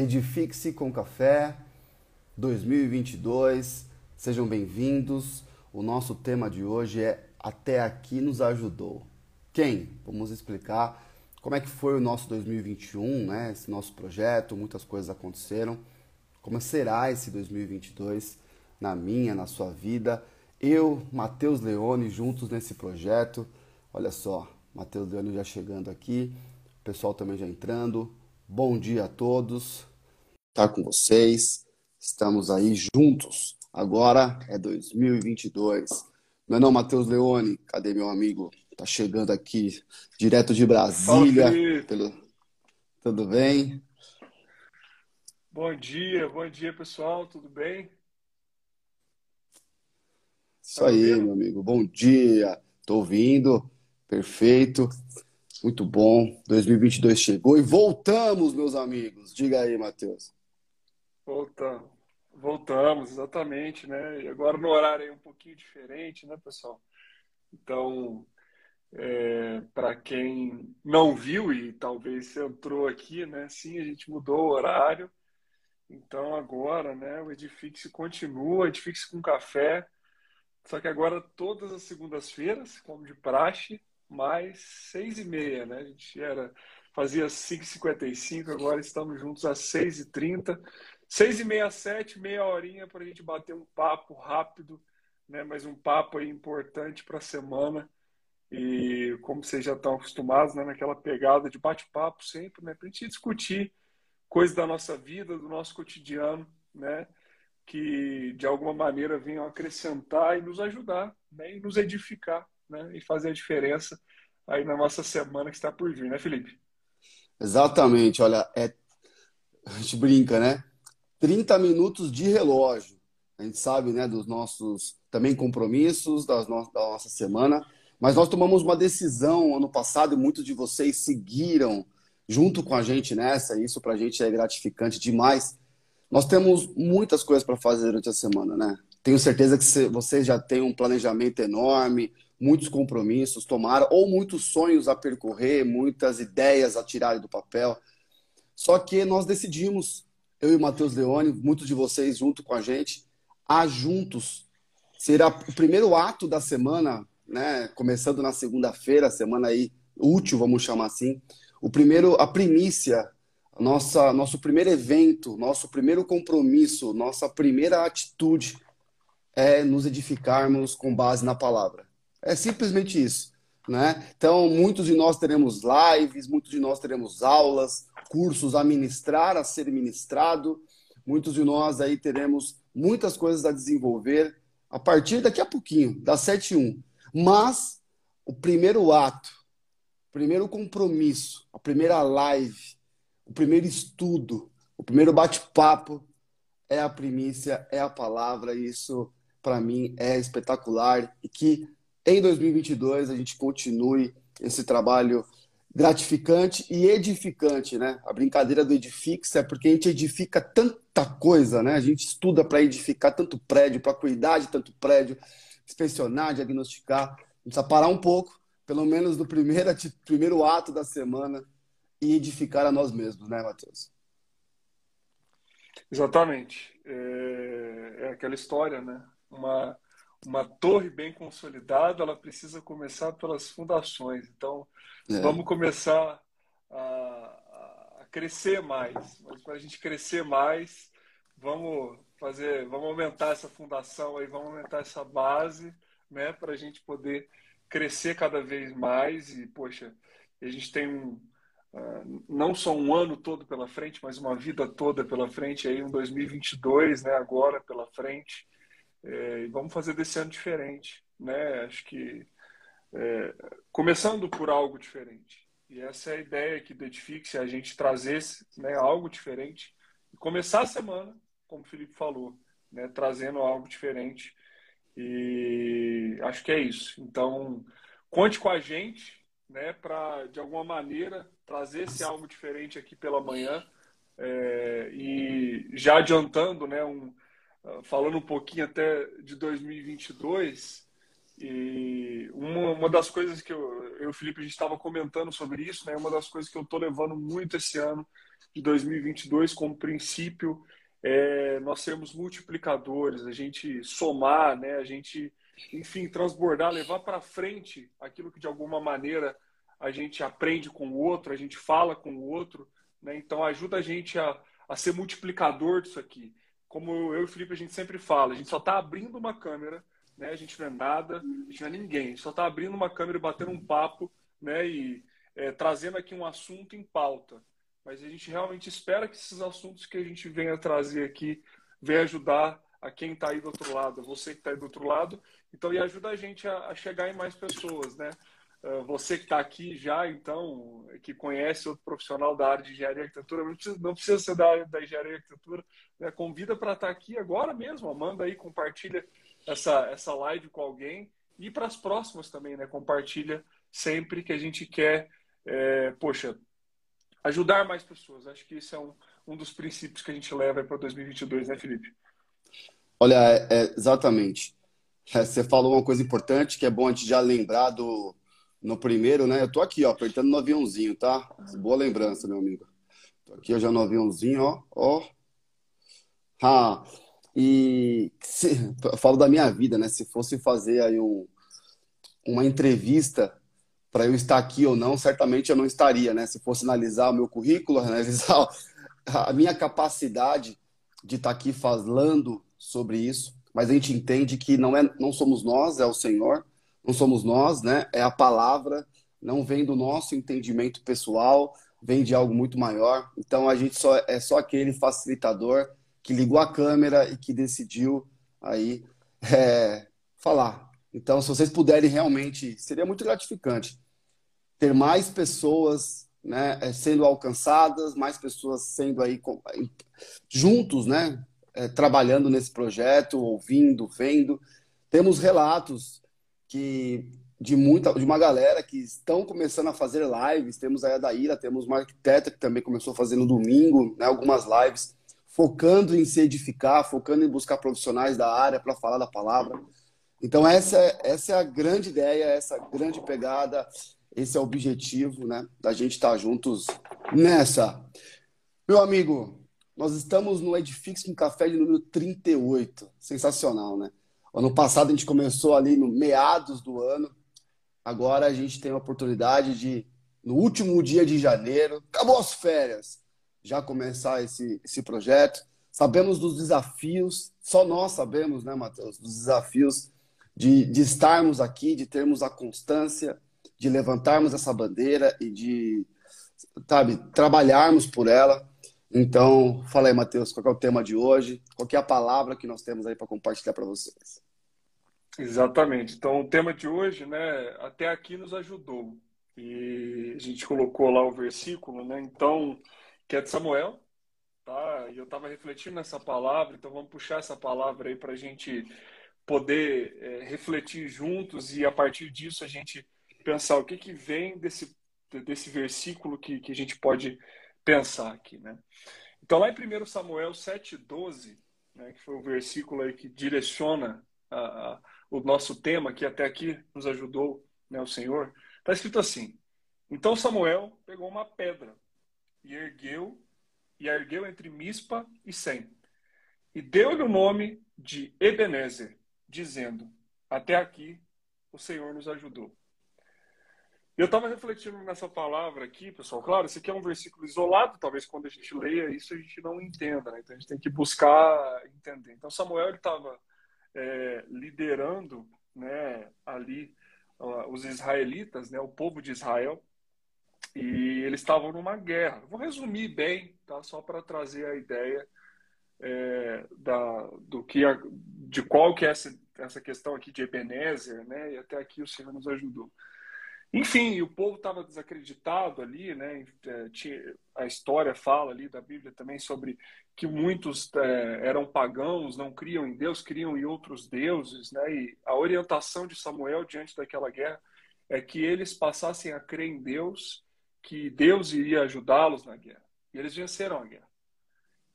Edifique-se com Café 2022. Sejam bem-vindos. O nosso tema de hoje é Até aqui nos ajudou. Quem? Vamos explicar como é que foi o nosso 2021, né? Esse nosso projeto, muitas coisas aconteceram. Como será esse 2022 na minha, na sua vida? Eu, Matheus Leone, juntos nesse projeto. Olha só, Matheus Leone já chegando aqui, o pessoal também já entrando. Bom dia a todos. Estar tá com vocês. Estamos aí juntos. Agora é 2022. Não é não, Matheus Leone? Cadê meu amigo? Tá chegando aqui direto de Brasília. Fala, pelo... Tudo bem? Bom dia, bom dia pessoal, tudo bem? Isso tá aí, meu amigo. Bom dia. Tô ouvindo. Perfeito. Muito bom. 2022 chegou e voltamos, meus amigos. Diga aí, Matheus. Voltamos. Voltamos, exatamente, né? E agora no horário é um pouquinho diferente, né, pessoal? Então, é, para quem não viu e talvez entrou aqui, né? Sim, a gente mudou o horário. Então agora, né? O Edifique continua, Edifique com café. Só que agora todas as segundas-feiras, como de praxe, mais seis e meia, né? A gente era fazia 5h55, agora estamos juntos às 6h30. 6 e meia, 7, meia horinha para a gente bater um papo rápido, né? Mas um papo importante para a semana. E como vocês já estão acostumados, né? Naquela pegada de bate-papo sempre, né? Para a gente discutir coisas da nossa vida, do nosso cotidiano, né? Que de alguma maneira venham acrescentar e nos ajudar, né? E nos edificar, né? E fazer a diferença aí na nossa semana que está por vir, né, Felipe? Exatamente. Olha, é... a gente brinca, né? 30 minutos de relógio. A gente sabe, né, dos nossos também compromissos das no... da nossa semana, mas nós tomamos uma decisão ano passado e muitos de vocês seguiram junto com a gente nessa, e isso para a gente é gratificante demais. Nós temos muitas coisas para fazer durante a semana, né? Tenho certeza que vocês já têm um planejamento enorme, muitos compromissos, tomaram, ou muitos sonhos a percorrer, muitas ideias a tirar do papel. Só que nós decidimos, eu e o Matheus Leone, muitos de vocês junto com a gente, a juntos. Será o primeiro ato da semana, né? Começando na segunda-feira, semana aí útil, vamos chamar assim. O primeiro, a primícia, nossa, nosso primeiro evento, nosso primeiro compromisso, nossa primeira atitude é nos edificarmos com base na palavra. É simplesmente isso. Né? Então, muitos de nós teremos lives, muitos de nós teremos aulas, cursos a ministrar, a ser ministrado. Muitos de nós aí teremos muitas coisas a desenvolver a partir daqui a pouquinho, da 7.1. Mas o primeiro ato, o primeiro compromisso, a primeira live, o primeiro estudo, o primeiro bate-papo é a primícia, é a palavra. E isso, para mim, é espetacular e que em 2022 a gente continue esse trabalho gratificante e edificante, né? A brincadeira do edifix é porque a gente edifica tanta coisa, né? A gente estuda para edificar tanto prédio, para cuidar de tanto prédio, inspecionar, diagnosticar. Precisa parar um pouco, pelo menos no primeiro, primeiro ato da semana, e edificar a nós mesmos, né, Matheus? Exatamente. É, é aquela história, né? Uma uma torre bem consolidada, ela precisa começar pelas fundações. Então, é. vamos começar a, a, crescer mais. Mas para a gente crescer mais, vamos fazer, vamos aumentar essa fundação aí, vamos aumentar essa base, né, para a gente poder crescer cada vez mais. E poxa, a gente tem um Uh, não só um ano todo pela frente, mas uma vida toda pela frente, aí um 2022, né, agora pela frente, é, e vamos fazer desse ano diferente, né? Acho que é, começando por algo diferente. E essa é a ideia aqui do Edifique, a gente trazer né, algo diferente e começar a semana, como o Felipe falou, né, trazendo algo diferente. E acho que é isso. Então, conte com a gente, né, para de alguma maneira trazer esse algo diferente aqui pela manhã. É, e já adiantando, né, um, falando um pouquinho até de 2022, e uma, uma das coisas que eu, eu e o Felipe, a gente estava comentando sobre isso, né? Uma das coisas que eu estou levando muito esse ano de 2022 como princípio é, nós sermos multiplicadores, a gente somar, né? A gente, enfim, transbordar, levar para frente aquilo que de alguma maneira a gente aprende com o outro, a gente fala com o outro, né? Então ajuda a gente a, a ser multiplicador disso aqui. Como eu e o Felipe a gente sempre fala, a gente só está abrindo uma câmera, né? A gente não é nada, a gente não é ninguém, só está abrindo uma câmera e batendo um papo, né? E é, trazendo aqui um assunto em pauta mas a gente realmente espera que esses assuntos que a gente venha trazer aqui venham ajudar a quem está aí do outro lado, você que está aí do outro lado, então e ajuda a gente a, a chegar em mais pessoas, né? Uh, você que está aqui já, então, que conhece outro profissional da área de engenharia e arquitetura, não precisa, não precisa ser da área da engenharia e arquitetura, né? convida para estar tá aqui agora mesmo, manda aí, compartilha essa, essa live com alguém e para as próximas também, né? Compartilha sempre que a gente quer, é, poxa, ajudar mais pessoas. Acho que esse é um, um dos princípios que a gente leva para 2022, né, Felipe? Olha, é, exatamente. É, você falou uma coisa importante que é bom a gente já lembrar do no primeiro, né? Eu tô aqui, ó, apertando no aviãozinho, tá? Boa lembrança, meu amigo. Tô aqui já no aviãozinho, ó, ó. Ah, e se, eu falo da minha vida, né? Se fosse fazer aí um, uma entrevista para eu estar aqui ou não, certamente eu não estaria, né? Se fosse analisar o meu currículo, analisar a minha capacidade de estar aqui falando sobre isso, mas a gente entende que não é, não somos nós, é o Senhor, não somos nós, né? É a palavra, não vem do nosso entendimento pessoal, vem de algo muito maior. Então a gente só é só aquele facilitador que ligou a câmera e que decidiu aí é, falar então, se vocês puderem realmente, seria muito gratificante ter mais pessoas né, eh, sendo alcançadas, mais pessoas sendo aí juntos, né, eh, trabalhando nesse projeto, ouvindo, vendo. Temos relatos que de muita, de uma galera que estão começando a fazer lives. Temos a Daíra, temos uma arquiteta que também começou no domingo, né, algumas lives, focando em se edificar, focando em buscar profissionais da área para falar da palavra. Então, essa, essa é a grande ideia, essa grande pegada, esse é o objetivo, né? Da gente estar juntos nessa. Meu amigo, nós estamos no Edifix com café de número 38. Sensacional, né? Ano passado a gente começou ali no meados do ano. Agora a gente tem a oportunidade de, no último dia de janeiro, acabou as férias, já começar esse, esse projeto. Sabemos dos desafios, só nós sabemos, né, Matheus, dos desafios de, de estarmos aqui, de termos a constância, de levantarmos essa bandeira e de, sabe, trabalharmos por ela. Então, fala aí, Matheus, qual é o tema de hoje? Qual é a palavra que nós temos aí para compartilhar para vocês? Exatamente. Então, o tema de hoje, né, até aqui nos ajudou. E a gente colocou lá o versículo, né? Então, que é de Samuel, tá? E eu estava refletindo nessa palavra, então vamos puxar essa palavra aí para a gente poder é, refletir juntos e a partir disso a gente pensar o que, que vem desse, desse versículo que, que a gente pode pensar aqui, né? Então lá em 1 Samuel 7,12, né, que foi o versículo aí que direciona a, a, o nosso tema, que até aqui nos ajudou né, o Senhor, está escrito assim, então Samuel pegou uma pedra e ergueu, e ergueu entre Mispa e Sem, e deu-lhe o nome de Ebenezer, dizendo: Até aqui o Senhor nos ajudou. Eu estava refletindo nessa palavra aqui, pessoal. Claro, esse aqui é um versículo isolado, talvez quando a gente leia isso a gente não entenda, né? Então a gente tem que buscar entender. Então Samuel estava é, liderando, né, ali uh, os israelitas, né, o povo de Israel, e eles estavam numa guerra. Vou resumir bem, tá? Só para trazer a ideia é, da, do que a, de qual que é essa, essa questão aqui de Ebenezer, né? E até aqui o Senhor nos ajudou. Enfim, o povo estava desacreditado ali, né? É, a história fala ali da Bíblia também sobre que muitos é, eram pagãos, não criam em Deus, criam em outros deuses, né? E a orientação de Samuel diante daquela guerra é que eles passassem a crer em Deus, que Deus iria ajudá-los na guerra. E eles venceram a guerra.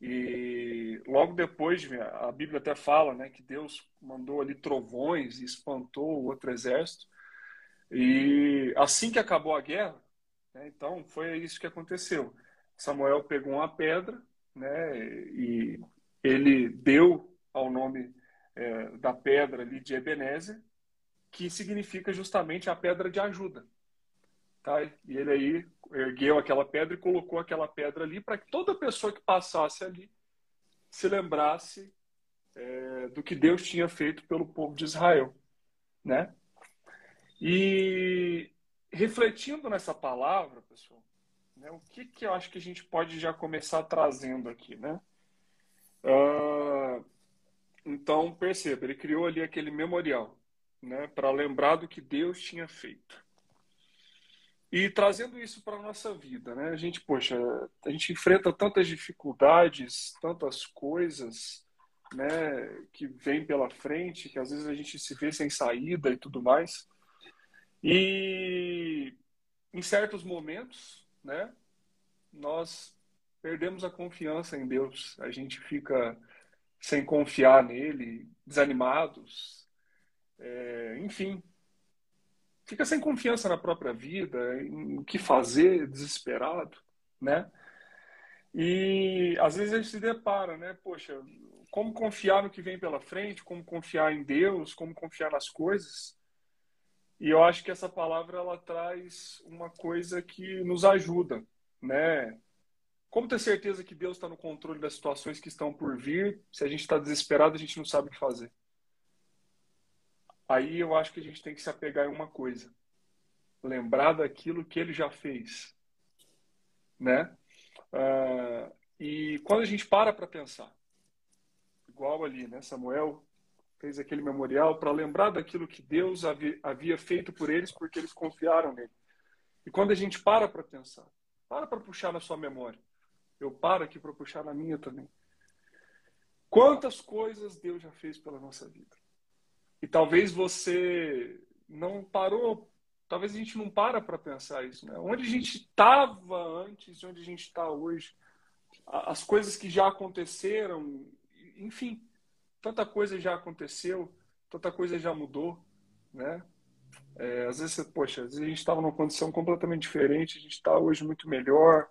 E logo depois, a Bíblia até fala né, que Deus mandou ali trovões e espantou o outro exército. E assim que acabou a guerra, né, então foi isso que aconteceu. Samuel pegou uma pedra, né, e ele deu ao nome é, da pedra ali de Ebenezer, que significa justamente a pedra de ajuda. Tá? E ele aí ergueu aquela pedra e colocou aquela pedra ali para que toda pessoa que passasse ali se lembrasse é, do que Deus tinha feito pelo povo de Israel, né? E refletindo nessa palavra, pessoal, né, o que, que eu acho que a gente pode já começar trazendo aqui, né? Uh, então, perceba, ele criou ali aquele memorial, né, para lembrar do que Deus tinha feito. E trazendo isso para a nossa vida, né? A gente, poxa, a gente enfrenta tantas dificuldades, tantas coisas, né, que vem pela frente, que às vezes a gente se vê sem saída e tudo mais. E em certos momentos, né, nós perdemos a confiança em Deus. A gente fica sem confiar nele, desanimados, é, enfim, fica sem confiança na própria vida, em o que fazer, desesperado, né? E às vezes a gente se depara, né? Poxa, como confiar no que vem pela frente, como confiar em Deus, como confiar nas coisas. E eu acho que essa palavra ela traz uma coisa que nos ajuda, né? Como ter certeza que Deus está no controle das situações que estão por vir? Se a gente está desesperado, a gente não sabe o que fazer. Aí eu acho que a gente tem que se apegar em uma coisa: lembrar daquilo que ele já fez, né? Uh, e quando a gente para para pensar, igual ali, né? Samuel fez aquele memorial para lembrar daquilo que Deus havia, feito por eles, porque eles confiaram nele. E quando a gente para para pensar, para para puxar na sua memória, eu paro aqui para puxar na minha também. Quantas coisas Deus já fez pela nossa vida? E talvez você não parou, talvez a gente não para para pensar isso, né? Onde a gente estava antes de onde a gente está hoje, as coisas que já aconteceram, enfim, tanta coisa já aconteceu, tanta coisa já mudou, né? É, às vezes, poxa, às vezes a gente estava numa condição completamente diferente, a gente está hoje muito melhor,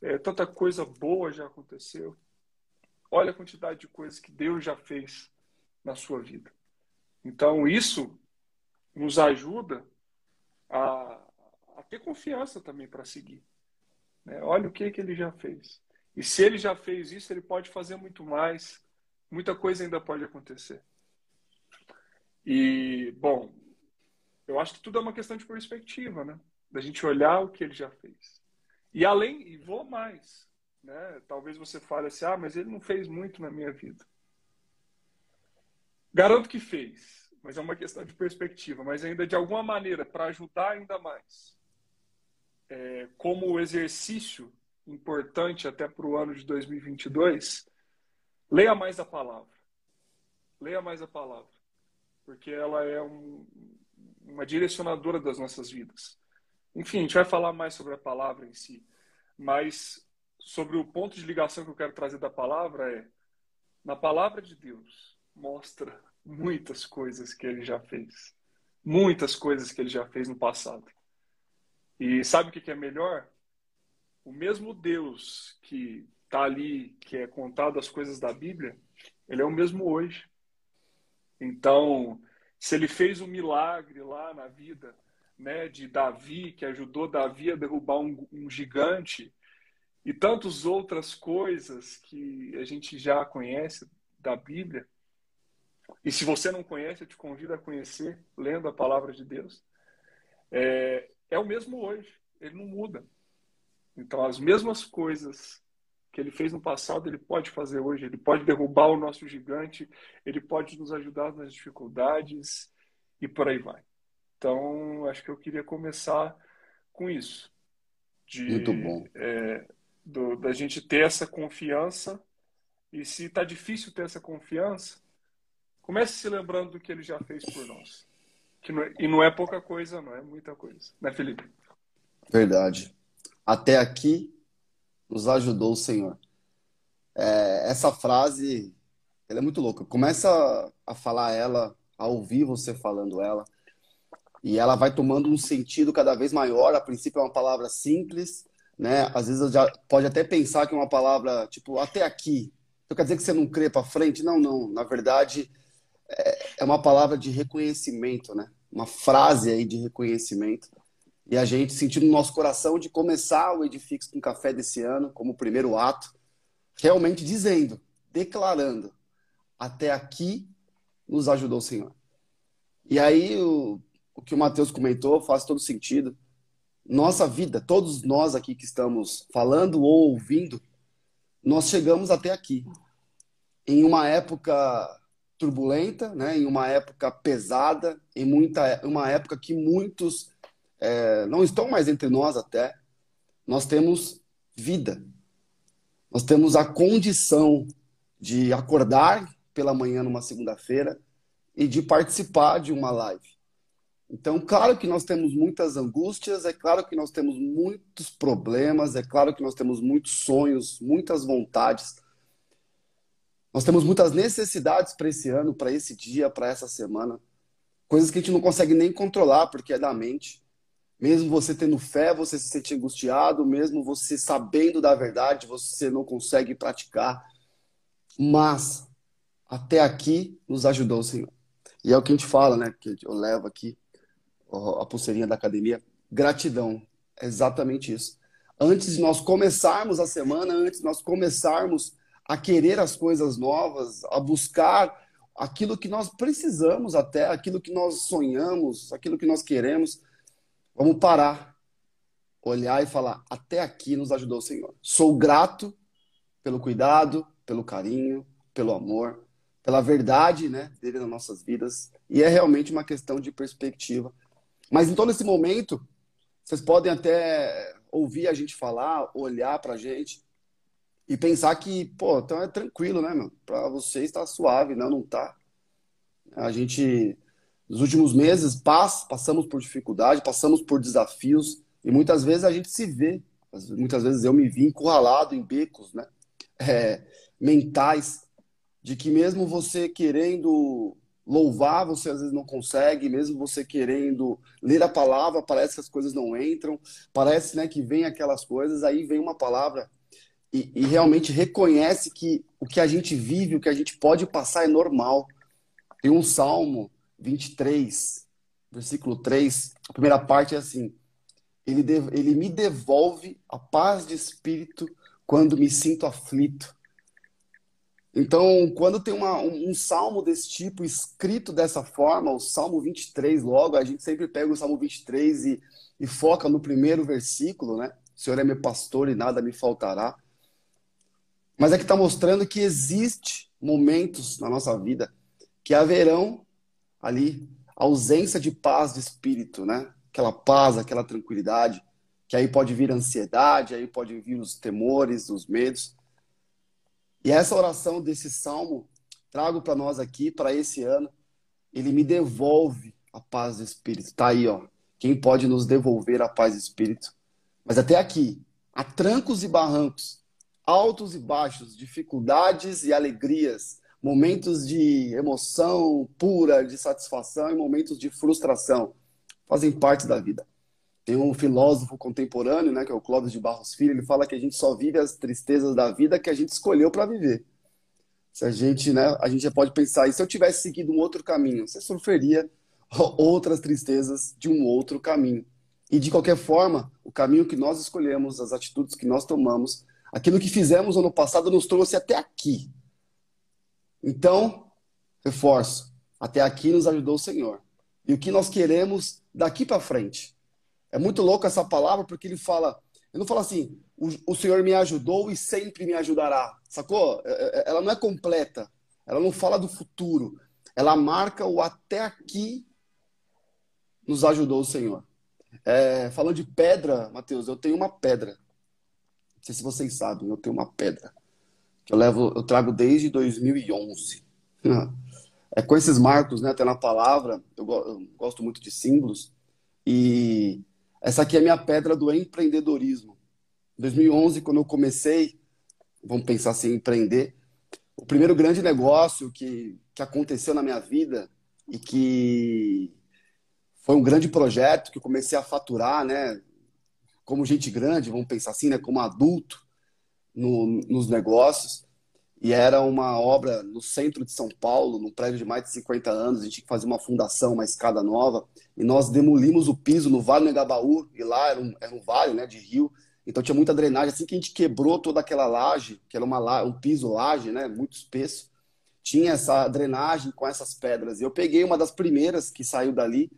é, tanta coisa boa já aconteceu. Olha a quantidade de coisas que Deus já fez na sua vida. Então, isso nos ajuda a, a ter confiança também para seguir. Né? Olha o que, que ele já fez. E se ele já fez isso, ele pode fazer muito mais. Muita coisa ainda pode acontecer. E, bom, eu acho que tudo é uma questão de perspectiva, né? Da gente olhar o que ele já fez. E além, e vou mais, né? Talvez você fale assim, ah, mas ele não fez muito na minha vida. Garanto que fez, mas é uma questão de perspectiva. Mas ainda de alguma maneira, para ajudar ainda mais, é, como exercício importante até para o ano de 2022, leia mais a palavra. Leia mais a palavra. Porque ela é um, uma direcionadora das nossas vidas. Enfim, a gente vai falar mais sobre a palavra em si. Mas sobre o ponto de ligação que eu quero trazer da palavra é: na palavra de Deus, mostra muitas coisas que ele já fez. Muitas coisas que ele já fez no passado. E sabe o que é melhor? O mesmo Deus que está ali, que é contado as coisas da Bíblia, ele é o mesmo hoje. Então, se ele fez um milagre lá na vida né, de Davi, que ajudou Davi a derrubar um, um gigante, e tantas outras coisas que a gente já conhece da Bíblia, e se você não conhece, eu te convido a conhecer, lendo a palavra de Deus. É, é o mesmo hoje, ele não muda. Então, as mesmas coisas que ele fez no passado, ele pode fazer hoje. Ele pode derrubar o nosso gigante, ele pode nos ajudar nas dificuldades e por aí vai. Então, acho que eu queria começar com isso. De, Muito bom. É, do, da gente ter essa confiança. E se está difícil ter essa confiança, Comece se lembrando do que ele já fez por nós. Que não é, e não é pouca coisa, não é muita coisa. Né, Felipe? Verdade. Até aqui nos ajudou o Senhor. É, essa frase, ela é muito louca. Começa a falar ela, a ouvir você falando ela, e ela vai tomando um sentido cada vez maior. A princípio é uma palavra simples, né? Às vezes já pode até pensar que é uma palavra tipo até aqui. Então quer dizer que você não crê para frente? Não, não. Na verdade, é, é uma palavra de reconhecimento, né? Uma frase aí de reconhecimento. E a gente sentindo no nosso coração de começar o Edifix com café desse ano, como primeiro ato, realmente dizendo, declarando, até aqui nos ajudou o Senhor. E aí o, o que o Mateus comentou faz todo sentido. Nossa vida, todos nós aqui que estamos falando ou ouvindo, nós chegamos até aqui. Em uma época turbulenta, né? em uma época pesada, em muita, uma época que muitos é, não estão mais entre nós até. Nós temos vida. Nós temos a condição de acordar pela manhã numa segunda-feira e de participar de uma live. Então, claro que nós temos muitas angústias, é claro que nós temos muitos problemas, é claro que nós temos muitos sonhos, muitas vontades. Nós temos muitas necessidades para esse ano, para esse dia, para essa semana. Coisas que a gente não consegue nem controlar, porque é da mente. Mesmo você tendo fé, você se sente angustiado, mesmo você sabendo da verdade, você não consegue praticar. Mas até aqui nos ajudou o Senhor. E é o que a gente fala, né? Que eu levo aqui a pulseirinha da academia. Gratidão. É exatamente isso. Antes de nós começarmos a semana, antes de nós começarmos a querer as coisas novas, a buscar aquilo que nós precisamos até, aquilo que nós sonhamos, aquilo que nós queremos, vamos parar, olhar e falar: até aqui nos ajudou o Senhor. Sou grato pelo cuidado, pelo carinho, pelo amor, pela verdade né, dele nas nossas vidas. E é realmente uma questão de perspectiva. Mas em todo esse momento, vocês podem até ouvir a gente falar, olhar para a gente e pensar que, pô, então é tranquilo, né, meu? Para vocês está suave, não, não tá. A gente, nos últimos meses, pass, passamos por dificuldade, passamos por desafios e muitas vezes a gente se vê, muitas vezes eu me vi encurralado em becos, né? É, mentais de que mesmo você querendo louvar, você às vezes não consegue, mesmo você querendo ler a palavra, parece que as coisas não entram, parece né, que vem aquelas coisas, aí vem uma palavra e, e realmente reconhece que o que a gente vive, o que a gente pode passar é normal. Tem um Salmo 23, versículo 3, a primeira parte é assim: ele, ele me devolve a paz de espírito quando me sinto aflito. Então, quando tem uma, um, um, salmo desse tipo escrito dessa forma, o Salmo 23, logo, a gente sempre pega o Salmo 23 e, e foca no primeiro versículo, né? O Senhor é meu pastor e nada me faltará. Mas é que está mostrando que existe momentos na nossa vida que haverão ali ausência de paz de espírito, né? Aquela paz, aquela tranquilidade, que aí pode vir a ansiedade, aí pode vir os temores, os medos. E essa oração desse salmo trago para nós aqui para esse ano. Ele me devolve a paz do espírito. Tá aí, ó. Quem pode nos devolver a paz do espírito? Mas até aqui, há trancos e barrancos, altos e baixos, dificuldades e alegrias, momentos de emoção pura, de satisfação e momentos de frustração. Fazem parte da vida. Tem um filósofo contemporâneo, né, que é o Clóvis de Barros Filho, ele fala que a gente só vive as tristezas da vida que a gente escolheu para viver. Se a gente, né, a gente já pode pensar, e se eu tivesse seguido um outro caminho, você sofreria outras tristezas de um outro caminho. E de qualquer forma, o caminho que nós escolhemos, as atitudes que nós tomamos, aquilo que fizemos ano passado nos trouxe até aqui. Então, reforço, até aqui nos ajudou o Senhor. E o que nós queremos daqui para frente? É muito louco essa palavra porque ele fala, ele não fala assim, o, o Senhor me ajudou e sempre me ajudará. Sacou? É, é, ela não é completa. Ela não fala do futuro. Ela marca o até aqui nos ajudou o Senhor. É, falando de pedra, Mateus, eu tenho uma pedra. Não sei se vocês sabem, eu tenho uma pedra que eu levo, eu trago desde 2011. É com esses marcos, né, até na palavra, eu, eu gosto muito de símbolos e essa aqui é a minha pedra do empreendedorismo. Em 2011, quando eu comecei, vamos pensar assim, empreender, o primeiro grande negócio que, que aconteceu na minha vida e que foi um grande projeto que eu comecei a faturar, né? como gente grande, vamos pensar assim, né, como adulto no, nos negócios. E era uma obra no centro de São Paulo, num prédio de mais de 50 anos. A gente tinha que fazer uma fundação, uma escada nova. E nós demolimos o piso no Vale do Negabaú. E lá era um, era um vale né, de rio. Então tinha muita drenagem. Assim que a gente quebrou toda aquela laje, que era uma, um piso laje, né, muito espesso, tinha essa drenagem com essas pedras. E eu peguei uma das primeiras que saiu dali.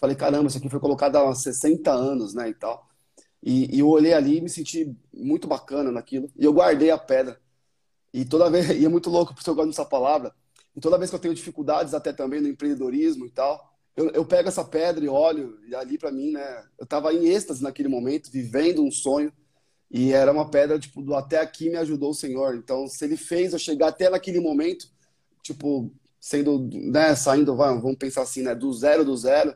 Falei, caramba, isso aqui foi colocado há 60 anos, né, e tal. E, e eu olhei ali e me senti muito bacana naquilo. E eu guardei a pedra. E toda vez, e é muito louco, porque eu gosto dessa palavra, e toda vez que eu tenho dificuldades, até também no empreendedorismo e tal, eu, eu pego essa pedra e olho, e ali para mim, né, eu estava em êxtase naquele momento, vivendo um sonho, e era uma pedra, tipo, do até aqui me ajudou o Senhor. Então, se ele fez eu chegar até naquele momento, tipo, sendo, né, saindo, vamos pensar assim, né, do zero do zero,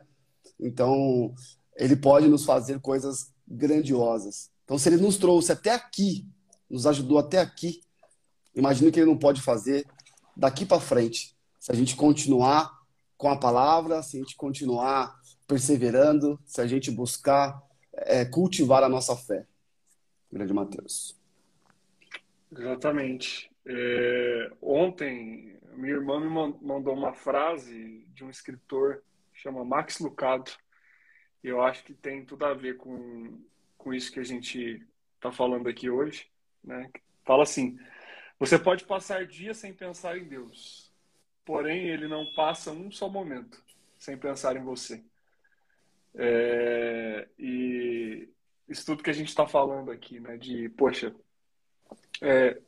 então, ele pode nos fazer coisas grandiosas. Então, se ele nos trouxe até aqui, nos ajudou até aqui, imagino que ele não pode fazer daqui para frente. Se a gente continuar com a palavra, se a gente continuar perseverando, se a gente buscar é, cultivar a nossa fé. Grande Mateus. Exatamente. É, ontem, minha irmã me mandou uma frase de um escritor chama Max Lucado. Eu acho que tem tudo a ver com, com isso que a gente está falando aqui hoje. Né? Fala assim: você pode passar dias sem pensar em Deus, porém ele não passa um só momento sem pensar em você. É, e isso tudo que a gente está falando aqui, né? De, poxa, é,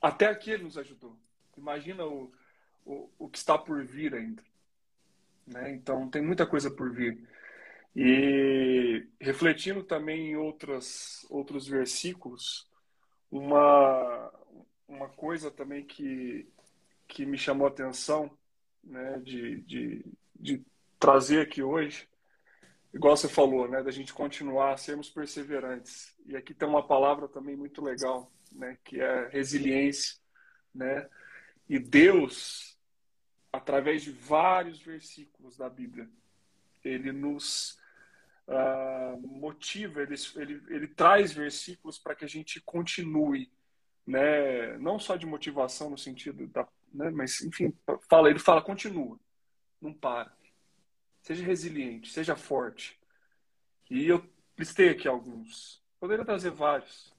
até aqui ele nos ajudou. Imagina o, o, o que está por vir ainda. Né? Então, tem muita coisa por vir. E refletindo também em outras, outros versículos, uma, uma coisa também que, que me chamou a atenção né, de, de, de trazer aqui hoje, igual você falou, né, da gente continuar, sermos perseverantes. E aqui tem uma palavra também muito legal, né, que é resiliência, né? E Deus, através de vários versículos da Bíblia, ele nos uh, motiva, ele, ele, ele traz versículos para que a gente continue né? Não só de motivação no sentido da, né? Mas enfim, fala, ele fala, continua, não para, seja resiliente, seja forte. E eu listei aqui alguns, poderia trazer vários,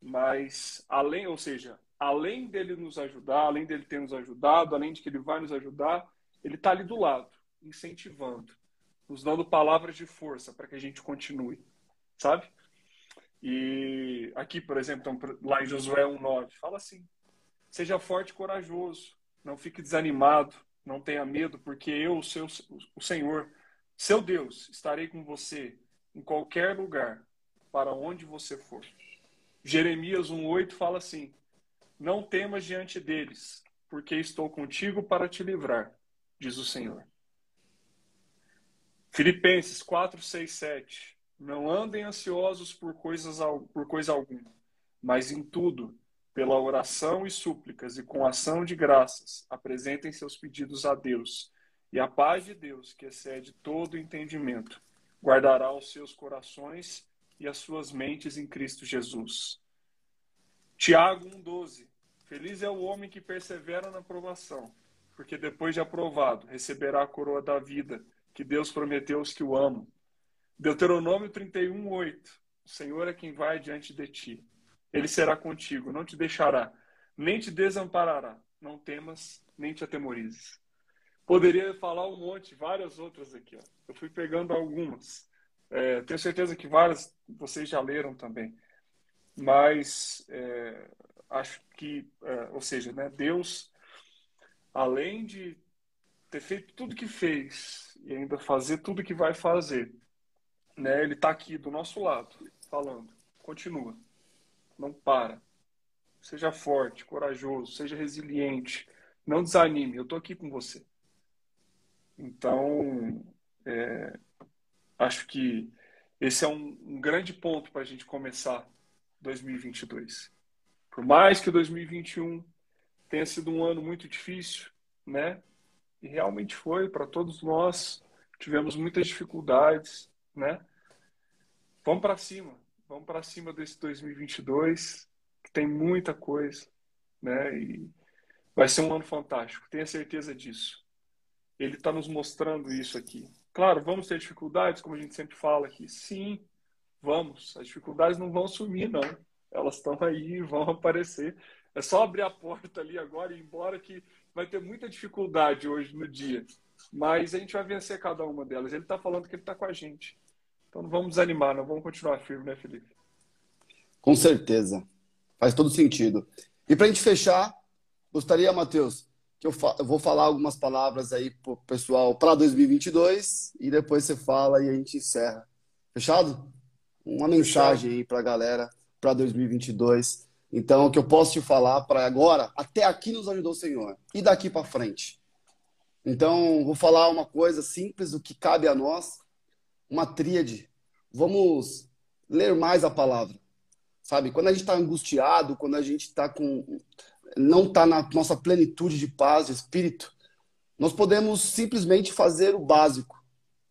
mas além, ou seja, além dele nos ajudar, além dele ter nos ajudado, além de que ele vai nos ajudar, ele está ali do lado, incentivando, nos dando palavras de força para que a gente continue, sabe? E aqui, por exemplo, lá em Josué 1,9, fala assim: seja forte e corajoso, não fique desanimado, não tenha medo, porque eu, o, seu, o Senhor, seu Deus, estarei com você em qualquer lugar, para onde você for. Jeremias 1,8 fala assim: Não temas diante deles, porque estou contigo para te livrar, diz o Senhor. Filipenses 4, 6, 7. Não andem ansiosos por, coisas, por coisa alguma, mas em tudo, pela oração e súplicas e com ação de graças, apresentem seus pedidos a Deus. E a paz de Deus, que excede todo entendimento, guardará os seus corações e as suas mentes em Cristo Jesus. Tiago 1,12 Feliz é o homem que persevera na provação, porque depois de aprovado, receberá a coroa da vida que Deus prometeu aos que o amam. Deuteronômio 31, 8. O Senhor é quem vai diante de ti. Ele será contigo, não te deixará, nem te desamparará. Não temas, nem te atemorizes. Poderia falar um monte, várias outras aqui. Ó. Eu fui pegando algumas. É, tenho certeza que várias vocês já leram também. Mas é, acho que, é, ou seja, né, Deus, além de ter feito tudo que fez e ainda fazer tudo que vai fazer, né, ele está aqui do nosso lado, falando: continua, não para, seja forte, corajoso, seja resiliente, não desanime, eu estou aqui com você. Então, é, acho que esse é um, um grande ponto para a gente começar 2022. Por mais que 2021 tenha sido um ano muito difícil, né? E realmente foi para todos nós. Tivemos muitas dificuldades, né? vamos para cima. Vamos para cima desse 2022, que tem muita coisa, né? E vai ser um ano fantástico, tenha certeza disso. Ele está nos mostrando isso aqui. Claro, vamos ter dificuldades, como a gente sempre fala aqui. Sim, vamos. As dificuldades não vão sumir, não. Elas estão aí, vão aparecer. É só abrir a porta ali agora e ir embora que vai ter muita dificuldade hoje no dia. Mas a gente vai vencer cada uma delas. Ele está falando que ele está com a gente. Então não vamos desanimar, não vamos continuar firme, né, Felipe? Com certeza. Faz todo sentido. E para a gente fechar, gostaria, Matheus, que eu, eu, vou falar algumas palavras aí pro pessoal para 2022 e depois você fala e a gente encerra. Fechado? Uma mensagem aí para a galera para 2022. Então, o que eu posso te falar para agora, até aqui nos ajudou o Senhor e daqui para frente. Então, vou falar uma coisa simples, o que cabe a nós, uma tríade. Vamos ler mais a palavra. Sabe? Quando a gente está angustiado, quando a gente está com. não está na nossa plenitude de paz, de espírito, nós podemos simplesmente fazer o básico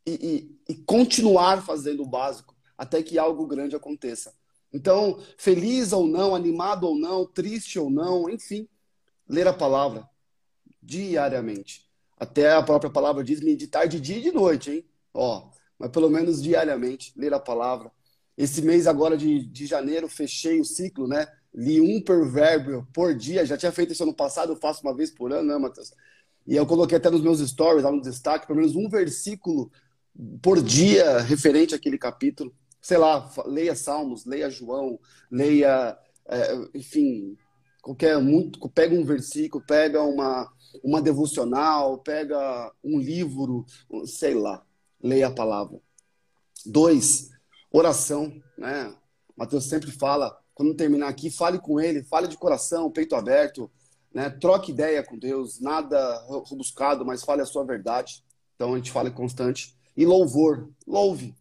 e, e, e continuar fazendo o básico até que algo grande aconteça. Então, feliz ou não, animado ou não, triste ou não, enfim, ler a palavra diariamente. Até a própria palavra diz meditar de dia e de noite, hein? Ó, mas pelo menos diariamente, ler a palavra. Esse mês agora de, de janeiro, fechei o ciclo, né? Li um provérbio por dia. Já tinha feito isso ano passado, eu faço uma vez por ano, né, Matheus? E eu coloquei até nos meus stories, lá no destaque, pelo menos um versículo por dia referente àquele capítulo. Sei lá, leia Salmos, leia João, leia, é, enfim, qualquer muito, pega um versículo, pega uma, uma devocional, pega um livro, sei lá leia a palavra. Dois, oração, né? Mateus sempre fala, quando terminar aqui, fale com ele, fale de coração, peito aberto, né? Troque ideia com Deus, nada rebuscado, mas fale a sua verdade. Então a gente fala constante. E louvor, louve.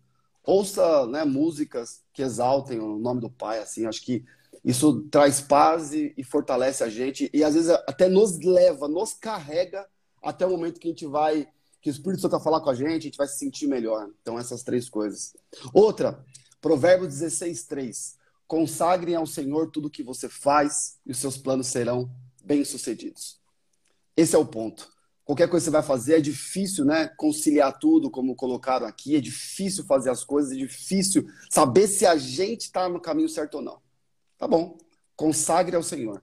Ouça né, músicas que exaltem o nome do Pai, assim, acho que isso traz paz e, e fortalece a gente e às vezes até nos leva, nos carrega até o momento que a gente vai que o Espírito Santo vai falar com a gente, a gente vai se sentir melhor. Então, essas três coisas. Outra, Provérbios 16, 3. Consagrem ao Senhor tudo o que você faz e os seus planos serão bem-sucedidos. Esse é o ponto. Qualquer coisa que você vai fazer é difícil, né? Conciliar tudo, como colocaram aqui. É difícil fazer as coisas, é difícil saber se a gente está no caminho certo ou não. Tá bom. Consagre ao Senhor.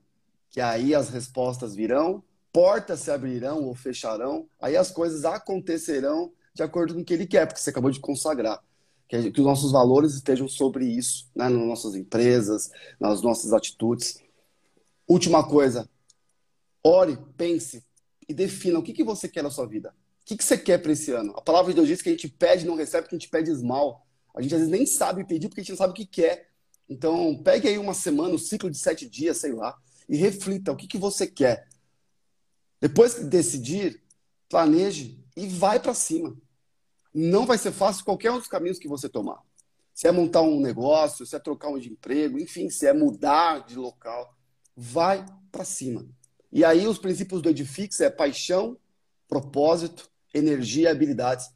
Que aí as respostas virão portas se abrirão ou fecharão, aí as coisas acontecerão de acordo com o que ele quer, porque você acabou de consagrar. Que, que os nossos valores estejam sobre isso, né, nas nossas empresas, nas nossas atitudes. Última coisa, ore, pense e defina o que, que você quer na sua vida. O que, que você quer para esse ano? A palavra de Deus diz que a gente pede não recebe, porque a gente pede esmal. A gente às vezes nem sabe pedir porque a gente não sabe o que quer. Então, pegue aí uma semana, um ciclo de sete dias, sei lá, e reflita o que, que você quer. Depois que decidir, planeje e vai para cima. Não vai ser fácil qualquer um dos caminhos que você tomar. Se é montar um negócio, se é trocar um de emprego, enfim, se é mudar de local, vai para cima. E aí os princípios do Edifix é paixão, propósito, energia e habilidades.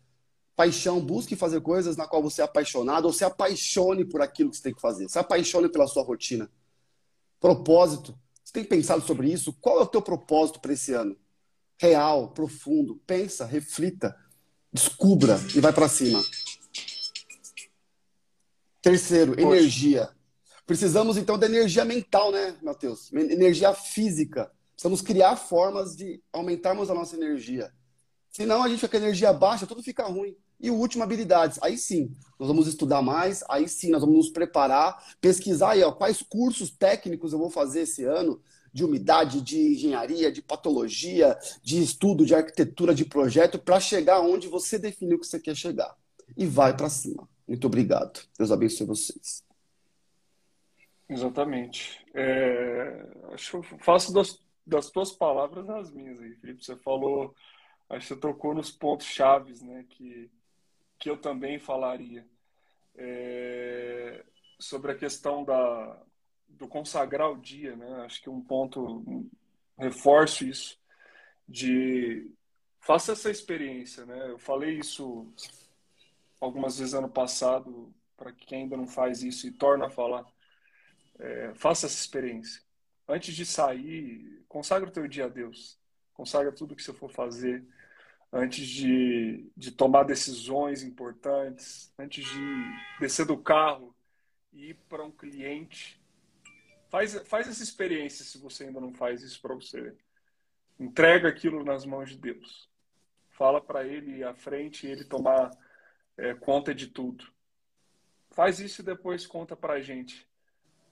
Paixão, busque fazer coisas na qual você é apaixonado ou se apaixone por aquilo que você tem que fazer. Se apaixone pela sua rotina. Propósito, você tem pensado sobre isso? Qual é o teu propósito para esse ano? Real, profundo. Pensa, reflita, descubra e vai para cima. Terceiro, Poxa. energia. Precisamos então da energia mental, né, Matheus? Energia física. Precisamos criar formas de aumentarmos a nossa energia. Senão a gente fica com a energia baixa, tudo fica ruim. E o último, habilidades. Aí sim, nós vamos estudar mais, aí sim, nós vamos nos preparar, pesquisar aí, ó, quais cursos técnicos eu vou fazer esse ano de umidade, de engenharia, de patologia, de estudo, de arquitetura, de projeto, para chegar onde você definiu que você quer chegar. E vai para cima. Muito obrigado. Deus abençoe vocês. Exatamente. É, acho faço das, das tuas palavras as minhas aí, Felipe. Você falou, acho que você tocou nos pontos chaves, né, que que eu também falaria é, sobre a questão da, do consagrar o dia, né? Acho que um ponto, reforço isso, de faça essa experiência, né? Eu falei isso algumas vezes ano passado para quem ainda não faz isso e torna a falar, é, faça essa experiência. Antes de sair, consagra o teu dia a Deus. Consagra tudo que você for fazer. Antes de, de tomar decisões importantes, antes de descer do carro e ir para um cliente. Faz, faz essa experiência se você ainda não faz isso para você. Entrega aquilo nas mãos de Deus. Fala para Ele à frente e Ele tomar é, conta de tudo. Faz isso e depois conta para a gente,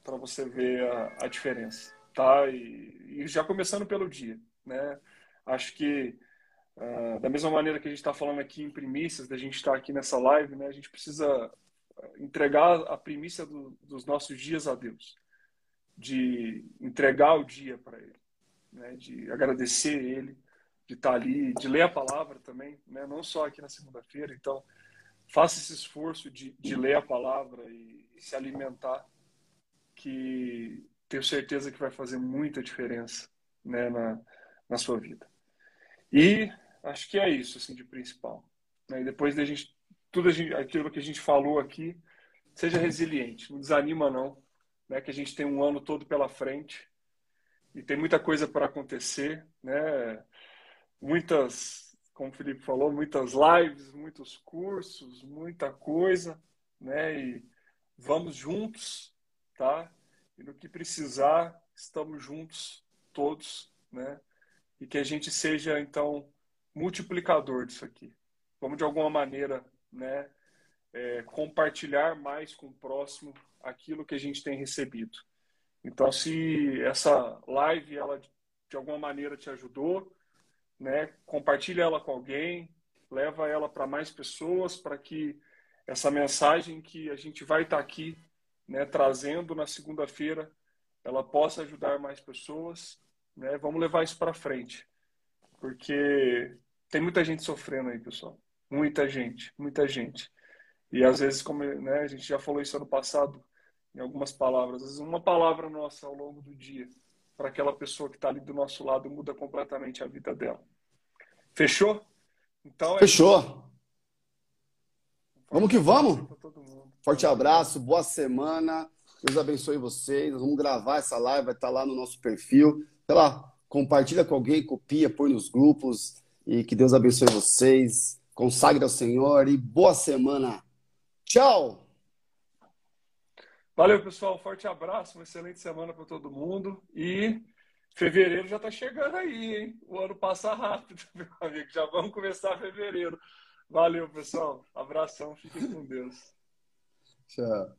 para você ver a, a, diferença, tá? E, e, já começando pelo dia, né? Acho que uh, da mesma maneira que a gente está falando aqui em primícias, da gente estar tá aqui nessa live, né? A gente precisa entregar a primícia do, dos nossos dias a Deus, de entregar o dia para Ele, né? De agradecer Ele, de estar tá ali, de ler a palavra também, né? Não só aqui na segunda-feira, então faça esse esforço de, de ler a palavra e, e, se alimentar, que tenho certeza que vai fazer muita diferença né, na, na sua vida. E acho que é isso, assim, de principal. Né? E depois da gente, tudo gente, aquilo que a gente falou aqui, seja resiliente, não desanima não, né? que a gente tem um ano todo pela frente e tem muita coisa para acontecer, né? Muitas como o Felipe falou, muitas lives, muitos cursos, muita coisa, né? E vamos juntos, tá? E no que precisar, estamos juntos todos, né? E que a gente seja então multiplicador disso aqui. Vamos de alguma maneira, né? É, compartilhar mais com o próximo aquilo que a gente tem recebido. Então, se essa live ela de alguma maneira te ajudou, né? Compartilha ela com alguém, leva ela para mais pessoas, para que essa mensagem que a gente vai estar tá aqui, né, trazendo na segunda-feira, ela possa ajudar mais pessoas, né? Vamos levar isso para frente, porque tem muita gente sofrendo aí, pessoal, muita gente, muita gente. E às vezes, como né, a gente já falou isso ano passado, em algumas palavras, às vezes uma palavra nossa ao longo do dia para aquela pessoa que está ali do nosso lado muda completamente a vida dela. Fechou? Então é Fechou. Isso. Vamos que vamos. Forte abraço, boa semana. Deus abençoe vocês. Nós vamos gravar essa live, vai estar lá no nosso perfil. Sei lá, compartilha com alguém, copia, põe nos grupos. E que Deus abençoe vocês. Consagre ao Senhor e boa semana. Tchau! Valeu, pessoal. Forte abraço, uma excelente semana para todo mundo. E fevereiro já está chegando aí, hein? O ano passa rápido, meu amigo. Já vamos começar fevereiro. Valeu, pessoal. Abração. Fiquem com Deus. Tchau.